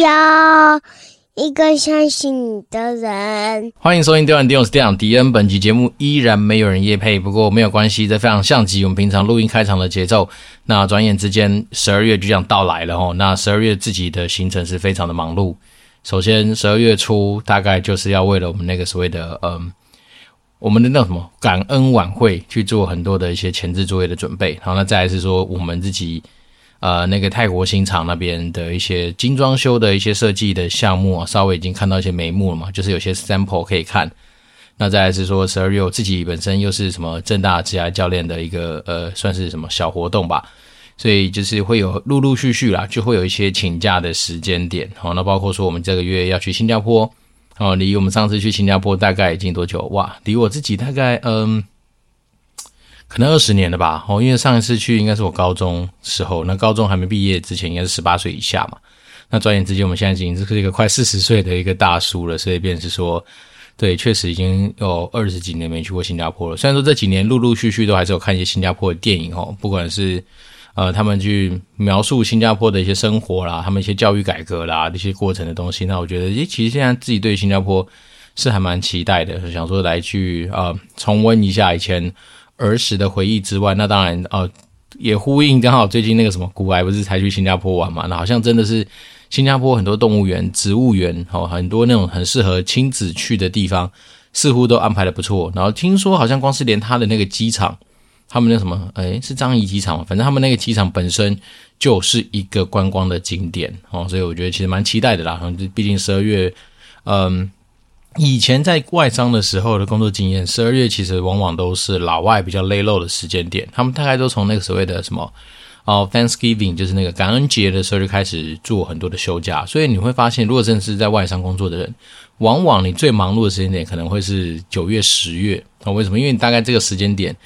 要一个相信你的人。欢迎收听《电玩电用》，我是电玩迪恩。本集节目依然没有人夜配，不过没有关系，这非常像极我们平常录音开场的节奏。那转眼之间，十二月就这样到来了哦。那十二月自己的行程是非常的忙碌。首先，十二月初大概就是要为了我们那个所谓的嗯。我们的那什么感恩晚会去做很多的一些前置作业的准备，然后那再来是说我们自己呃那个泰国新厂那边的一些精装修的一些设计的项目，稍微已经看到一些眉目了嘛，就是有些 sample 可以看。那再来是说十二月我自己本身又是什么正大职涯教练的一个呃算是什么小活动吧，所以就是会有陆陆续续啦，就会有一些请假的时间点。好，那包括说我们这个月要去新加坡。哦，离我们上次去新加坡大概已经多久？哇，离我自己大概嗯，可能二十年了吧。哦，因为上一次去应该是我高中时候，那高中还没毕业之前应该是十八岁以下嘛。那转眼之间，我们现在已经是一个快四十岁的一个大叔了，所以便是说，对，确实已经有二十几年没去过新加坡了。虽然说这几年陆陆续续都还是有看一些新加坡的电影哦，不管是。呃，他们去描述新加坡的一些生活啦，他们一些教育改革啦，这些过程的东西。那我觉得，诶，其实现在自己对新加坡是还蛮期待的，想说来去呃重温一下以前儿时的回忆之外，那当然呃也呼应刚好最近那个什么古埃不是才去新加坡玩嘛？那好像真的是新加坡很多动物园、植物园哦，很多那种很适合亲子去的地方，似乎都安排的不错。然后听说好像光是连他的那个机场。他们那什么，诶，是樟宜机场？反正他们那个机场本身就是一个观光的景点哦，所以我觉得其实蛮期待的啦。毕竟十二月，嗯，以前在外商的时候的工作经验，十二月其实往往都是老外比较 l a low 的时间点。他们大概都从那个所谓的什么哦，Thanksgiving，就是那个感恩节的时候就开始做很多的休假。所以你会发现，如果真的是在外商工作的人，往往你最忙碌的时间点可能会是九月、十月。哦，为什么？因为你大概这个时间点。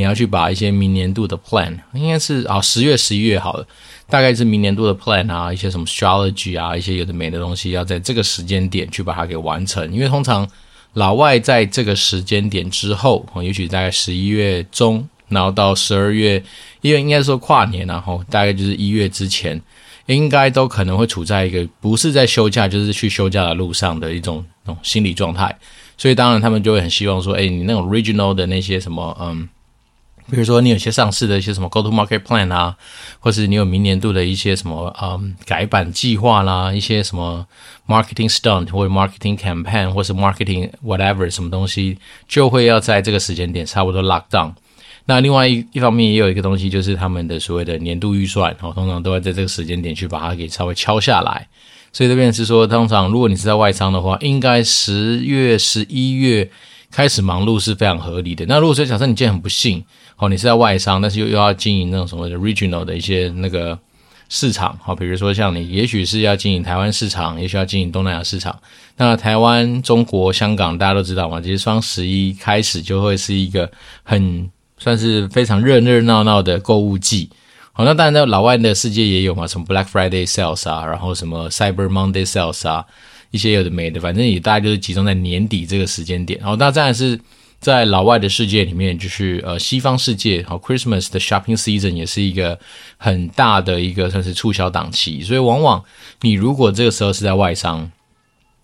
你要去把一些明年度的 plan，应该是啊十月十一月好了，大概是明年度的 plan 啊，一些什么 strategy 啊，一些有的没的东西，要在这个时间点去把它给完成。因为通常老外在这个时间点之后，也许大概十一月中，然后到十二月，因为应该说跨年，然后大概就是一月之前，应该都可能会处在一个不是在休假，就是去休假的路上的一种那种心理状态。所以当然他们就会很希望说，哎，你那种 regional 的那些什么，嗯。比如说，你有些上市的一些什么 go to market plan 啊，或是你有明年度的一些什么嗯改版计划啦，一些什么 marketing stunt 或者 marketing campaign 或是 marketing whatever 什么东西，就会要在这个时间点差不多 lock down。那另外一一方面也有一个东西，就是他们的所谓的年度预算，哦，通常都会在这个时间点去把它给稍微敲下来。所以这边是说，通常如果你是在外商的话，应该十月、十一月开始忙碌是非常合理的。那如果说假设你今天很不幸，哦，你是在外商，但是又又要经营那种什么的 regional 的一些那个市场，好，比如说像你，也许是要经营台湾市场，也许要经营东南亚市场。那台湾、中国、香港，大家都知道嘛，其实双十一开始就会是一个很算是非常热热闹闹的购物季。好，那当然，在老外的世界也有嘛，什么 Black Friday sales 啊，然后什么 Cyber Monday sales 啊，一些有的没的，反正也大概就是集中在年底这个时间点。好，那当然是。在老外的世界里面，就是呃西方世界，好，Christmas 的 shopping season 也是一个很大的一个算是促销档期，所以往往你如果这个时候是在外商，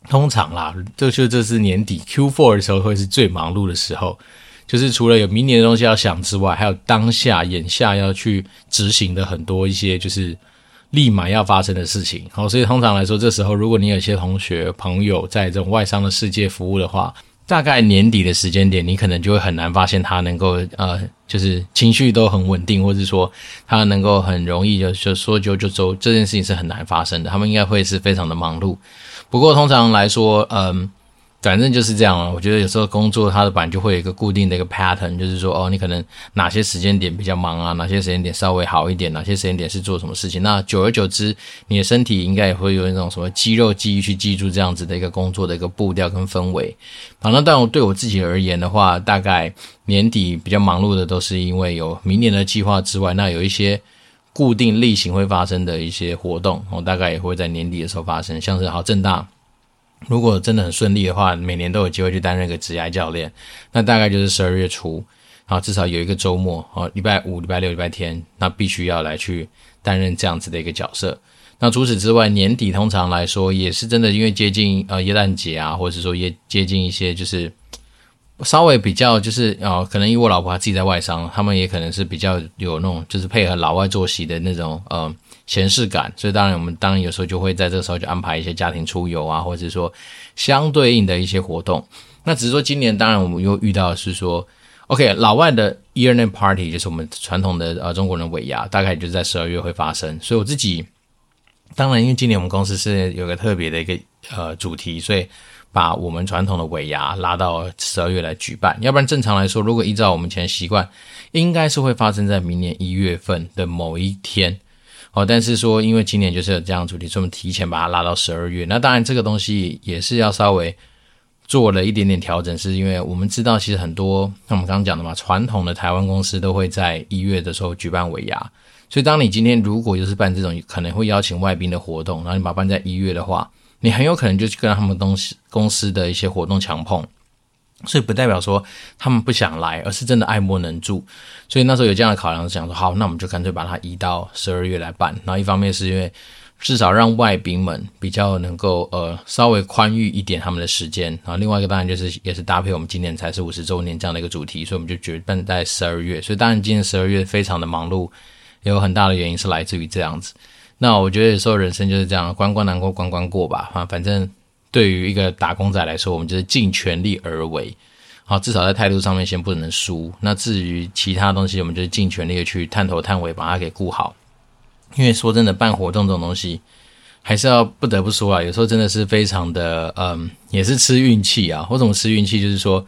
通常啦，就就这是年底 Q4 的时候会是最忙碌的时候，就是除了有明年的东西要想之外，还有当下眼下要去执行的很多一些就是立马要发生的事情，好，所以通常来说，这时候如果你有些同学朋友在这种外商的世界服务的话，大概年底的时间点，你可能就会很难发现他能够呃，就是情绪都很稳定，或者说他能够很容易就就说就就走，这件事情是很难发生的。他们应该会是非常的忙碌。不过通常来说，嗯。反正就是这样了，我觉得有时候工作它的版就会有一个固定的一个 pattern，就是说哦，你可能哪些时间点比较忙啊，哪些时间点稍微好一点，哪些时间点是做什么事情。那久而久之，你的身体应该也会有那种什么肌肉记忆去记住这样子的一个工作的一个步调跟氛围。好，那但我对我自己而言的话，大概年底比较忙碌的都是因为有明年的计划之外，那有一些固定例行会发生的一些活动，我大概也会在年底的时候发生，像是好正大。如果真的很顺利的话，每年都有机会去担任一个职涯教练，那大概就是十二月初，然后至少有一个周末，哦，礼拜五、礼拜六、礼拜天，那必须要来去担任这样子的一个角色。那除此之外，年底通常来说也是真的，因为接近呃耶诞节啊，或者是说也接近一些就是稍微比较就是呃，可能因为我老婆她自己在外商，他们也可能是比较有那种就是配合老外作息的那种呃闲适感，所以当然我们当然有时候就会在这个时候就安排一些家庭出游啊，或者是说相对应的一些活动。那只是说今年当然我们又遇到是说，OK，老外的 Year End Party 就是我们传统的呃中国人尾牙，大概就是在十二月会发生，所以我自己。当然，因为今年我们公司是有个特别的一个呃主题，所以把我们传统的尾牙拉到十二月来举办。要不然正常来说，如果依照我们以前习惯，应该是会发生在明年一月份的某一天。哦，但是说因为今年就是有这样主题，所以我们提前把它拉到十二月。那当然这个东西也是要稍微做了一点点调整，是因为我们知道其实很多像我们刚刚讲的嘛，传统的台湾公司都会在一月的时候举办尾牙。所以，当你今天如果就是办这种可能会邀请外宾的活动，然后你把它办在一月的话，你很有可能就去跟他们东西公司的一些活动强碰。所以，不代表说他们不想来，而是真的爱莫能助。所以那时候有这样的考量，想说好，那我们就干脆把它移到十二月来办。然后，一方面是因为至少让外宾们比较能够呃稍微宽裕一点他们的时间。然后，另外一个当然就是也是搭配我们今年才是五十周年这样的一个主题，所以我们就决办在十二月。所以，当然今年十二月非常的忙碌。也有很大的原因是来自于这样子，那我觉得有时候人生就是这样，关关难过关关过吧。啊，反正对于一个打工仔来说，我们就是尽全力而为，好，至少在态度上面先不能输。那至于其他东西，我们就是尽全力的去探头探尾，把它给顾好。因为说真的，办活动这种东西，还是要不得不说啊，有时候真的是非常的，嗯，也是吃运气啊。我怎么吃运气？就是说，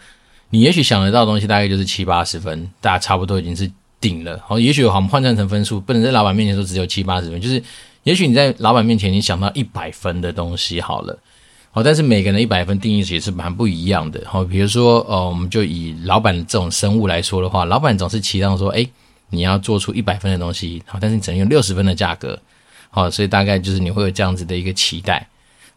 你也许想得到的东西大概就是七八十分，大家差不多已经是。顶了，好，也许我们换算成分数，不能在老板面前说只有七八十分，就是也许你在老板面前你想到一百分的东西好了，好，但是每个人的一百分定义也是蛮不一样的，好，比如说，呃，我们就以老板这种生物来说的话，老板总是期望说，诶，你要做出一百分的东西，好，但是你只能用六十分的价格，好，所以大概就是你会有这样子的一个期待。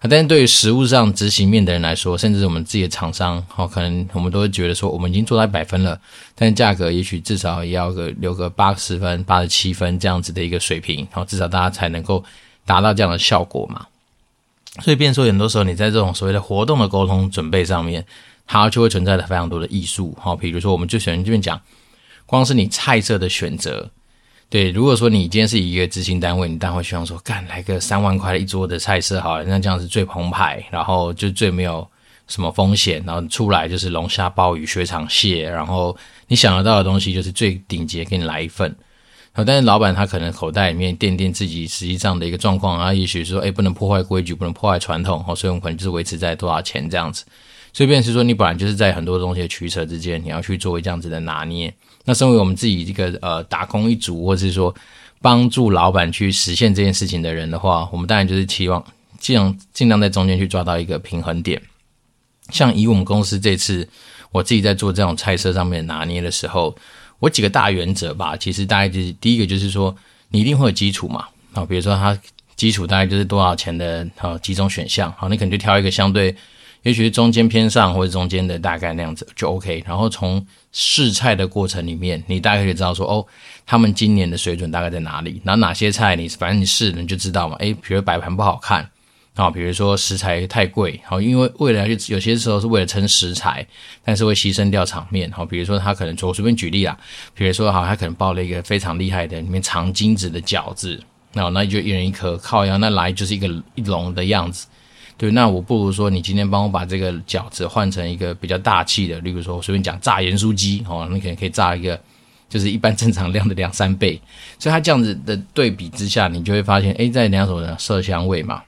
但是对于实物上执行面的人来说，甚至我们自己的厂商，好，可能我们都会觉得说，我们已经做到一百分了，但是价格也许至少也要个留个八十分、八十七分这样子的一个水平，好，至少大家才能够达到这样的效果嘛。所以，变说很多时候你在这种所谓的活动的沟通准备上面，它就会存在着非常多的艺术，好，比如说我们就喜欢这边讲，光是你菜色的选择。对，如果说你今天是一个执行单位，你当然会希望说，干来个三万块的一桌的菜色好了，那这样是最澎湃，然后就最没有什么风险，然后出来就是龙虾、鲍鱼、雪场蟹，然后你想得到的东西就是最顶级，给你来一份。好，但是老板他可能口袋里面垫垫自己实际上的一个状况啊，也许说，哎，不能破坏规矩，不能破坏传统，哦，所以我们可能就是维持在多少钱这样子。所以便是说，你本来就是在很多东西的取舍之间，你要去做这样子的拿捏。那身为我们自己一个呃打工一族，或是说帮助老板去实现这件事情的人的话，我们当然就是期望尽量尽量在中间去抓到一个平衡点。像以我们公司这次我自己在做这种菜色上面拿捏的时候，我几个大原则吧，其实大概就是第一个就是说，你一定会有基础嘛，啊，比如说它基础大概就是多少钱的啊几种选项，好，你可能就挑一个相对。也许是中间偏上或者中间的大概那样子就 OK，然后从试菜的过程里面，你大概可以知道说哦，他们今年的水准大概在哪里，然后哪些菜你反正你试你就知道嘛。诶，比如摆盘不好看，啊，比如说食材太贵，好，因为为了要去有些时候是为了撑食材，但是会牺牲掉场面，好，比如说他可能我随便举例啦，比如说好，他可能包了一个非常厉害的里面藏金子的饺子，那那就一人一颗，靠腰那来就是一个一笼的样子。对，那我不如说，你今天帮我把这个饺子换成一个比较大气的，例如说，我随便讲炸盐酥鸡，哦，你可能可以炸一个，就是一般正常量的两三倍。所以它这样子的对比之下，你就会发现，诶，在两种的色香味嘛，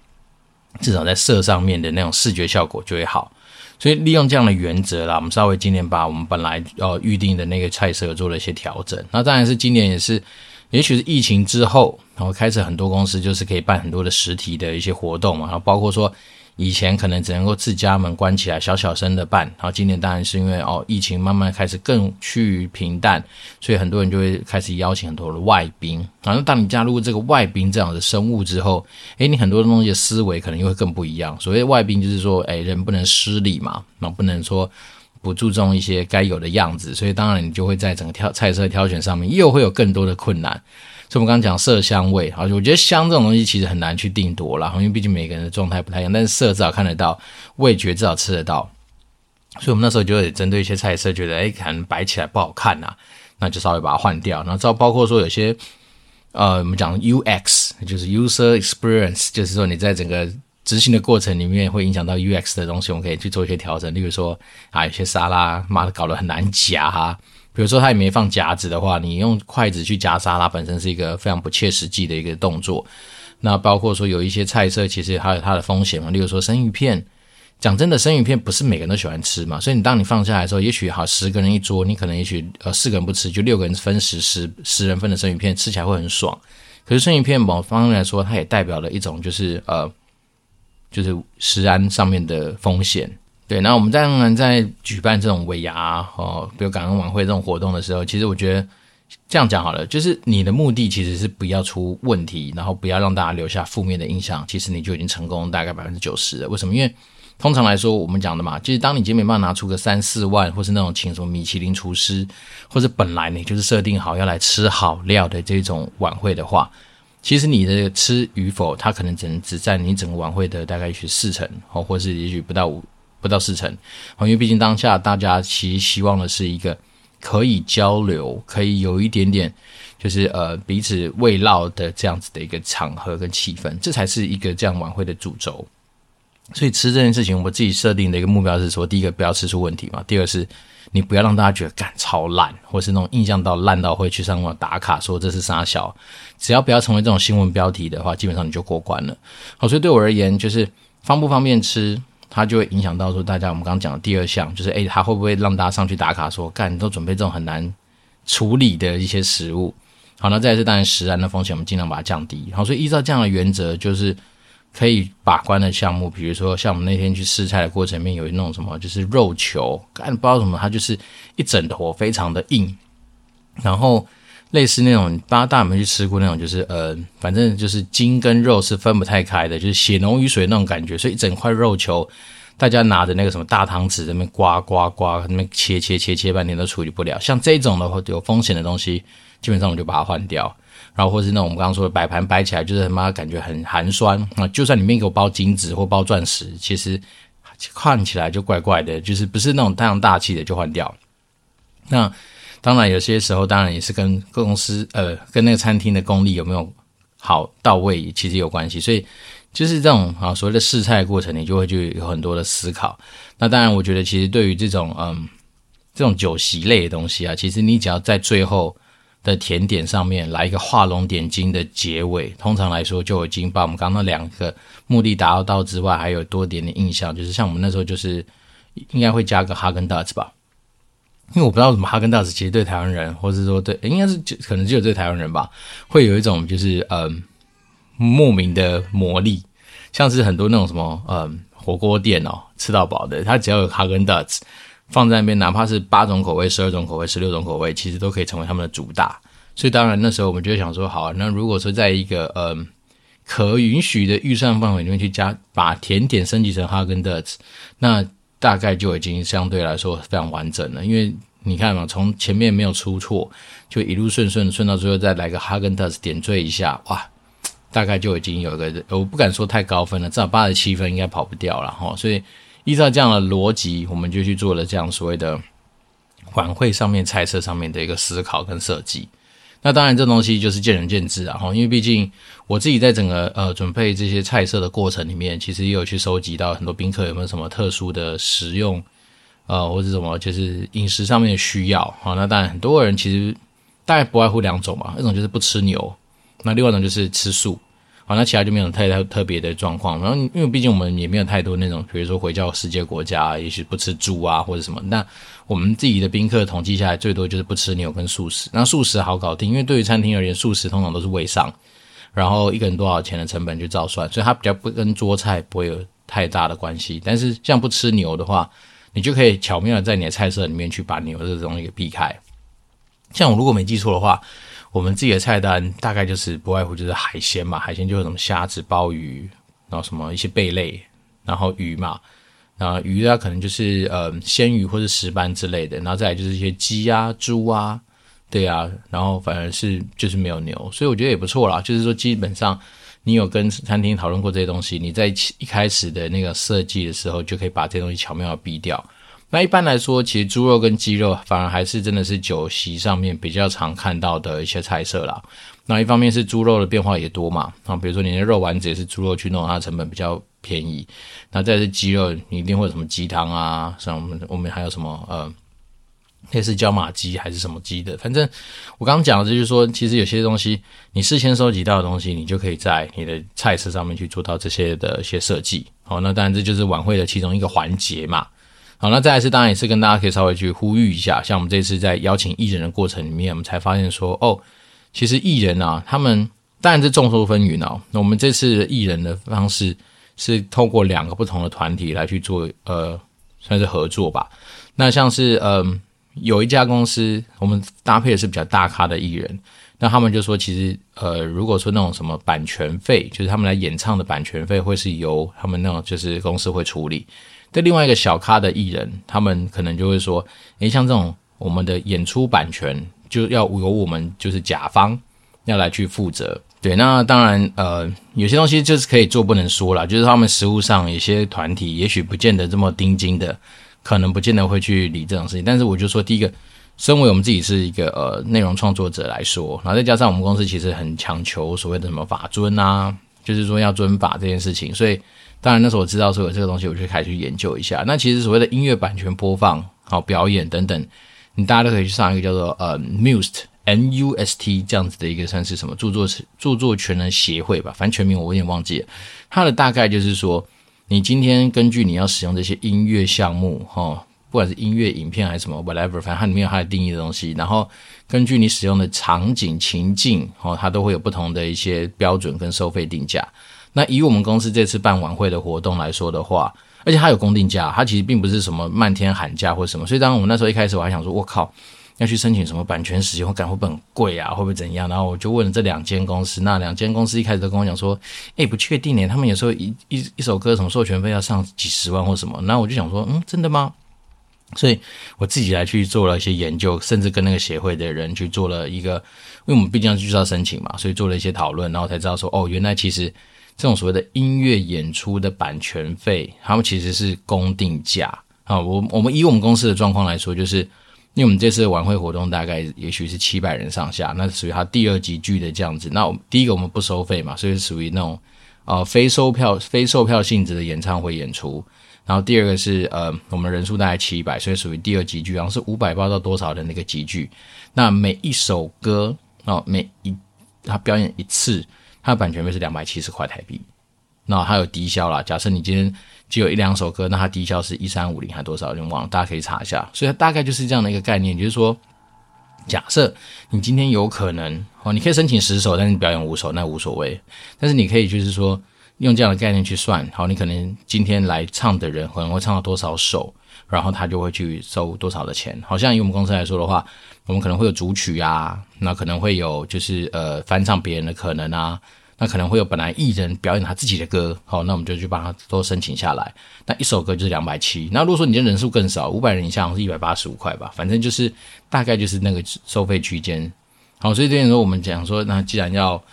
至少在色上面的那种视觉效果就会好。所以利用这样的原则啦，我们稍微今年把我们本来要预定的那个菜色做了一些调整。那当然是今年也是。也许是疫情之后，然后开始很多公司就是可以办很多的实体的一些活动嘛，然后包括说以前可能只能够自家门关起来小小声的办，然后今年当然是因为哦疫情慢慢开始更趋于平淡，所以很多人就会开始邀请很多的外宾。然后当你加入这个外宾这样的生物之后，诶，你很多东西的思维可能又会更不一样。所谓外宾就是说，诶，人不能失礼嘛，那不能说。不注重一些该有的样子，所以当然你就会在整个挑菜色挑选上面又会有更多的困难。所以我们刚刚讲色香味，好，我觉得香这种东西其实很难去定夺啦，因为毕竟每个人的状态不太一样。但是色至少看得到，味觉至少吃得到。所以我们那时候就会针对一些菜色，觉得哎，可能摆起来不好看呐、那就稍微把它换掉。然后，包括说有些呃，我们讲 UX，就是 User Experience，就是说你在整个执行的过程里面会影响到 UX 的东西，我们可以去做一些调整。例如说啊，有些沙拉妈的搞得很难夹哈，比如说它也没放夹子的话，你用筷子去夹沙拉本身是一个非常不切实际的一个动作。那包括说有一些菜色其实还有它的风险嘛，例如说生鱼片。讲真的，生鱼片不是每个人都喜欢吃嘛，所以你当你放下来的时候，也许好十个人一桌，你可能也许呃四个人不吃，就六个人分十十十人份的生鱼片，吃起来会很爽。可是生鱼片某方面来说，它也代表了一种就是呃就是食安上面的风险。对，那我们当然在举办这种尾牙哦，比如感恩晚会这种活动的时候，其实我觉得这样讲好了，就是你的目的其实是不要出问题，然后不要让大家留下负面的印象，其实你就已经成功大概百分之九十了。为什么？因为通常来说，我们讲的嘛，就是当你今天没办法拿出个三四万，或是那种请什么米其林厨师，或者本来你就是设定好要来吃好料的这种晚会的话，其实你的吃与否，它可能只能只占你整个晚会的大概也许四成，哦，或是也许不到五不到四成，因为毕竟当下大家其实希望的是一个可以交流，可以有一点点就是呃彼此慰劳的这样子的一个场合跟气氛，这才是一个这样晚会的主轴。所以吃这件事情，我自己设定的一个目标是说，第一个不要吃出问题嘛，第二是，你不要让大家觉得干超烂，或是那种印象到烂到会去上网打卡说这是傻小，只要不要成为这种新闻标题的话，基本上你就过关了。好，所以对我而言，就是方不方便吃，它就会影响到说大家我们刚刚讲的第二项，就是诶，它会不会让大家上去打卡说干你都准备这种很难处理的一些食物。好，那再来是当然食安的风险，我们尽量把它降低。好，所以依照这样的原则，就是。可以把关的项目，比如说像我们那天去试菜的过程里面，有那种什么，就是肉球，干不知道什么，它就是一整坨非常的硬，然后类似那种，大家有没去吃过那种，就是呃，反正就是筋跟肉是分不太开的，就是血浓于水那种感觉，所以一整块肉球，大家拿着那个什么大汤匙在那边刮刮刮，那边切切切切半天都处理不了，像这种的话有风险的东西，基本上我就把它换掉。然后或是那种我们刚刚说的摆盘摆起来就是他妈感觉很寒酸啊，就算里面给我包金子或包钻石，其实看起来就怪怪的，就是不是那种太阳大气的就换掉。那当然有些时候当然也是跟公司呃跟那个餐厅的功力有没有好到位，其实有关系。所以就是这种啊所谓的试菜过程，你就会去有很多的思考。那当然我觉得其实对于这种嗯这种酒席类的东西啊，其实你只要在最后。的甜点上面来一个画龙点睛的结尾，通常来说就已经把我们刚刚那两个目的达到到之外，还有多点的印象，就是像我们那时候就是应该会加个哈根达斯吧，因为我不知道什么哈根达斯其实对台湾人，或者说对应该是就可能只有对台湾人吧，会有一种就是嗯莫名的魔力，像是很多那种什么嗯火锅店哦吃到饱的，它只要有哈根达斯。放在那边，哪怕是八种口味、十二种口味、十六种口味，其实都可以成为他们的主打。所以，当然那时候我们就想说，好，那如果说在一个嗯可允许的预算范围里面去加，把甜点升级成哈根达斯，那大概就已经相对来说非常完整了。因为你看嘛，从前面没有出错，就一路顺顺顺到最后，再来个哈根达斯点缀一下，哇，大概就已经有一个，我不敢说太高分了，至少八十七分应该跑不掉了哈。所以。依照这样的逻辑，我们就去做了这样所谓的晚会上面猜测上面的一个思考跟设计。那当然，这东西就是见仁见智啊，哈，因为毕竟我自己在整个呃准备这些菜色的过程里面，其实也有去收集到很多宾客有没有什么特殊的食用，呃，或者什么就是饮食上面的需要啊。那当然，很多人其实大概不外乎两种嘛，一种就是不吃牛，那另外一种就是吃素。好，那其他就没有太太特别的状况。然后，因为毕竟我们也没有太多那种，比如说回教世界国家，也许不吃猪啊或者什么。那我们自己的宾客统计下来，最多就是不吃牛跟素食。那素食好搞定，因为对于餐厅而言，素食通常都是位上，然后一个人多少钱的成本就照算，所以它比较不跟桌菜不会有太大的关系。但是像不吃牛的话，你就可以巧妙的在你的菜色里面去把牛这种东西给避开。像我如果没记错的话。我们自己的菜单大概就是不外乎就是海鲜嘛，海鲜就是什么虾子、鲍鱼，然后什么一些贝类，然后鱼嘛，然后鱼啊可能就是呃鲜鱼或者石斑之类的，然后再来就是一些鸡啊、猪啊对啊，然后反而是就是没有牛，所以我觉得也不错啦。就是说，基本上你有跟餐厅讨论过这些东西，你在一开始的那个设计的时候，就可以把这些东西巧妙的避掉。那一般来说，其实猪肉跟鸡肉反而还是真的是酒席上面比较常看到的一些菜色啦。那一方面是猪肉的变化也多嘛，啊，比如说你的肉丸子也是猪肉去弄，它成本比较便宜。那再是鸡肉，你一定会有什么鸡汤啊，像我们我们还有什么呃，类似椒麻鸡还是什么鸡的，反正我刚刚讲的就是说，其实有些东西你事先收集到的东西，你就可以在你的菜色上面去做到这些的一些设计。好，那当然这就是晚会的其中一个环节嘛。好，那再来是当然也是跟大家可以稍微去呼吁一下，像我们这次在邀请艺人的过程里面，我们才发现说，哦，其实艺人啊，他们当然是众说纷纭哦。那我们这次艺人的方式是透过两个不同的团体来去做，呃，算是合作吧。那像是嗯、有一家公司，我们搭配的是比较大咖的艺人，那他们就说，其实呃，如果说那种什么版权费，就是他们来演唱的版权费，会是由他们那种就是公司会处理。对另外一个小咖的艺人，他们可能就会说：“诶，像这种我们的演出版权，就要由我们就是甲方要来去负责。”对，那当然，呃，有些东西就是可以做不能说了，就是他们实务上有些团体，也许不见得这么盯紧的，可能不见得会去理这种事情。但是我就说，第一个，身为我们自己是一个呃内容创作者来说，然后再加上我们公司其实很强求所谓的什么法遵啊，就是说要遵法这件事情，所以。当然，那时候我知道说有这个东西，我就开始去研究一下。那其实所谓的音乐版权播放、好表演等等，你大家都可以去上一个叫做呃 Must M U S T 这样子的一个算是什么著作著作权人协会吧，反正全名我有点忘记了。它的大概就是说，你今天根据你要使用这些音乐项目，哈，不管是音乐、影片还是什么 whatever，反正它里面有它的定义的东西。然后根据你使用的场景情境，哦，它都会有不同的一些标准跟收费定价。那以我们公司这次办晚会的活动来说的话，而且它有公定价，它其实并不是什么漫天喊价或什么。所以当我们那时候一开始，我还想说，我靠，要去申请什么版权使用，感会不会很贵啊？会不会怎样？然后我就问了这两间公司，那两间公司一开始都跟我讲说，诶，不确定呢，他们有时候一一一首歌什么授权费要上几十万或什么。那我就想说，嗯，真的吗？所以我自己来去做了一些研究，甚至跟那个协会的人去做了一个，因为我们毕竟就是要申请嘛，所以做了一些讨论，然后才知道说，哦，原来其实。这种所谓的音乐演出的版权费，他们其实是公定价啊。我我们以我们公司的状况来说，就是因为我们这次的晚会活动大概也许是七百人上下，那属于他第二级剧的这样子。那第一个我们不收费嘛，所以属于那种呃非售票非售票性质的演唱会演出。然后第二个是呃我们人数大概七百，所以属于第二级剧，然后是五百包到多少的那个集聚。那每一首歌哦，每一他表演一次。它的版权费是两百七十块台币，那还有低消啦。假设你今天只有一两首歌，那它低消是一三五零还多少？就忘了，大家可以查一下。所以它大概就是这样的一个概念，就是说，假设你今天有可能哦，你可以申请十首，但是你表演五首那无所谓。但是你可以就是说用这样的概念去算，好，你可能今天来唱的人可能会唱到多少首，然后他就会去收多少的钱。好像以我们公司来说的话。我们可能会有主曲啊，那可能会有就是呃翻唱别人的可能啊，那可能会有本来艺人表演他自己的歌，好，那我们就去帮他都申请下来。那一首歌就是两百七，那如果说你的人数更少，五百人以下是一百八十五块吧，反正就是大概就是那个收费区间。好，所以这边说我们讲说，那既然要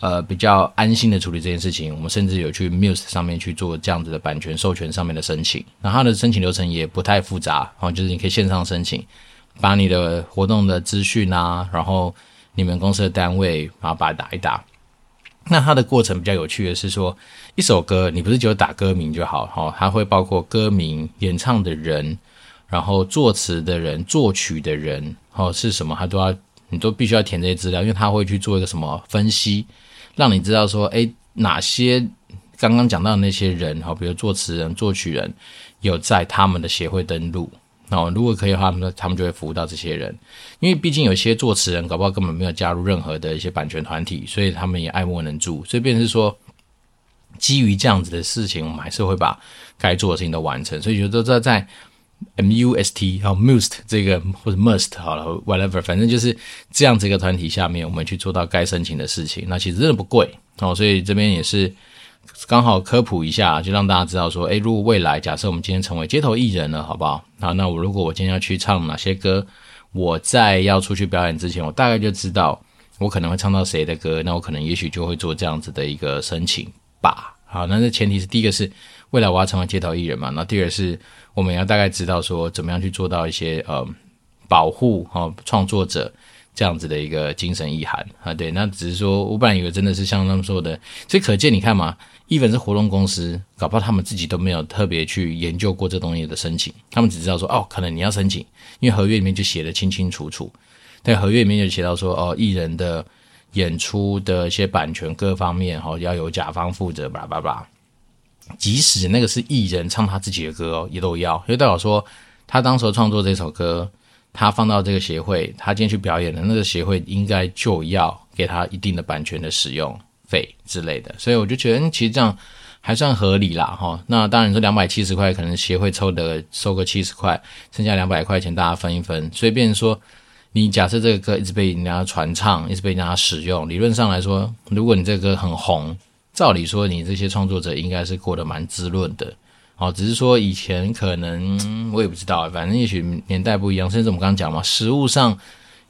呃比较安心的处理这件事情，我们甚至有去 Muse 上面去做这样子的版权授权上面的申请，那它的申请流程也不太复杂，好，就是你可以线上申请。把你的活动的资讯啊，然后你们公司的单位，然后把它打一打。那它的过程比较有趣的是说，一首歌你不是只有打歌名就好，哈，它会包括歌名、演唱的人，然后作词的人、作曲的人，哦是什么，它都要你都必须要填这些资料，因为它会去做一个什么分析，让你知道说，诶，哪些刚刚讲到的那些人，哈，比如作词人、作曲人，有在他们的协会登录。哦，如果可以的话，他们他们就会服务到这些人，因为毕竟有些作词人搞不好根本没有加入任何的一些版权团体，所以他们也爱莫能助。所以，变成是说，基于这样子的事情，我们还是会把该做的事情都完成。所以，觉得在在 M U S T 好 Must 这个或者 Must 好了，whatever，反正就是这样子一个团体下面，我们去做到该申请的事情。那其实真的不贵哦，所以这边也是。刚好科普一下，就让大家知道说，诶，如果未来假设我们今天成为街头艺人了，好不好？好，那我如果我今天要去唱哪些歌，我在要出去表演之前，我大概就知道我可能会唱到谁的歌，那我可能也许就会做这样子的一个申请吧。好，那这前提是第一个是未来我要成为街头艺人嘛，那第二是我们要大概知道说怎么样去做到一些呃保护哈创作者这样子的一个精神意涵啊。对，那只是说我本来以为真的是像他们说的，所以可见你看嘛，even 是活动公司，搞不好他们自己都没有特别去研究过这东西的申请，他们只知道说哦，可能你要申请，因为合约里面就写得清清楚楚，在合约里面就写到说哦，艺人的。演出的一些版权各方面哈，要由甲方负责，叭叭叭。即使那个是艺人唱他自己的歌，也都要。因为代表说，他当时创作这首歌，他放到这个协会，他今天去表演的那个协会应该就要给他一定的版权的使用费之类的。所以我就觉得，其实这样还算合理啦哈。那当然说两百七十块，可能协会抽的收个七十块，剩下两百块钱大家分一分，随便说。你假设这个歌一直被人家传唱，一直被人家使用，理论上来说，如果你这个歌很红，照理说你这些创作者应该是过得蛮滋润的。哦，只是说以前可能我也不知道，反正也许年代不一样，甚至我们刚刚讲嘛，实务上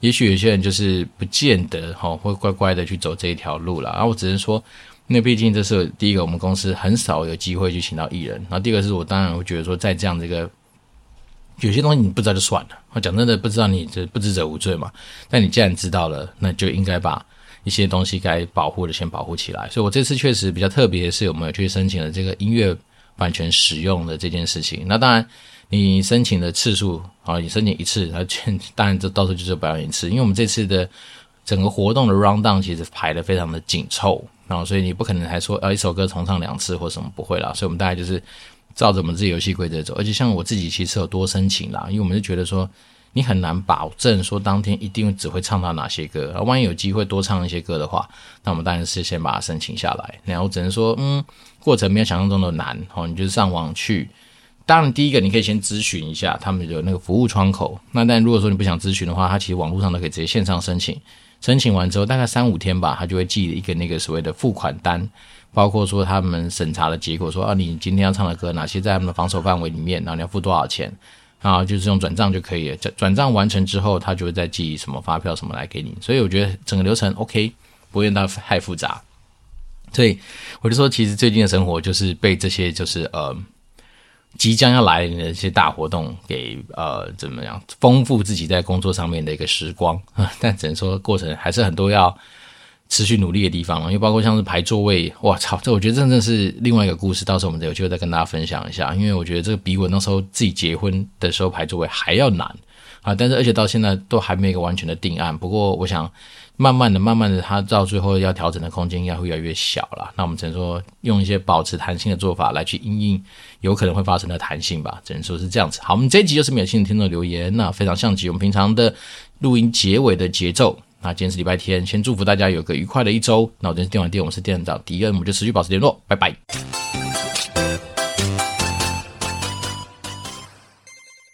也许有些人就是不见得哈会乖乖的去走这一条路了。啊，我只能说，那毕竟这是第一个，我们公司很少有机会去请到艺人，然后第二个是我当然会觉得说，在这样的一个。有些东西你不知道就算了，我讲真的不知道你这不知者无罪嘛。但你既然知道了，那就应该把一些东西该保护的先保护起来。所以我这次确实比较特别是，我们有去申请了这个音乐版权使用的这件事情。那当然，你申请的次数啊，你申请一次，那当然这到时候就是表演一次。因为我们这次的整个活动的 round down 其实排得非常的紧凑，然后所以你不可能还说呃一首歌重唱两次或什么不会啦。所以我们大概就是。照着我们自己游戏规则走，而且像我自己其实有多申请啦，因为我们是觉得说你很难保证说当天一定只会唱到哪些歌，而万一有机会多唱一些歌的话，那我们当然是先把它申请下来。然后只能说，嗯，过程没有想象中的难哦，你就是上网去，当然第一个你可以先咨询一下他们有那个服务窗口。那但如果说你不想咨询的话，他其实网络上都可以直接线上申请，申请完之后大概三五天吧，他就会寄一个那个所谓的付款单。包括说他们审查的结果，说啊，你今天要唱的歌哪些在他们的防守范围里面，然后你要付多少钱，啊，就是用转账就可以了。转转账完成之后，他就会再寄什么发票什么来给你。所以我觉得整个流程 OK，不会到太复杂。所以我就说，其实最近的生活就是被这些就是呃即将要来临的一些大活动给呃怎么样丰富自己在工作上面的一个时光。但只能说过程还是很多要。持续努力的地方，因为包括像是排座位，哇操，这我觉得真的是另外一个故事。到时候我们有机会再跟大家分享一下，因为我觉得这个比我那时候自己结婚的时候排座位还要难啊！但是而且到现在都还没有一个完全的定案。不过我想，慢慢的、慢慢的，它到最后要调整的空间应该会越来越小了。那我们只能说用一些保持弹性的做法来去应应有可能会发生的弹性吧。只能说是这样子。好，我们这一集就是没有新的听众留言，那非常像极我们平常的录音结尾的节奏。那今天是礼拜天，先祝福大家有个愉快的一周。那我今天是电玩店，我是店长迪恩，我们就持续保持联络，拜拜。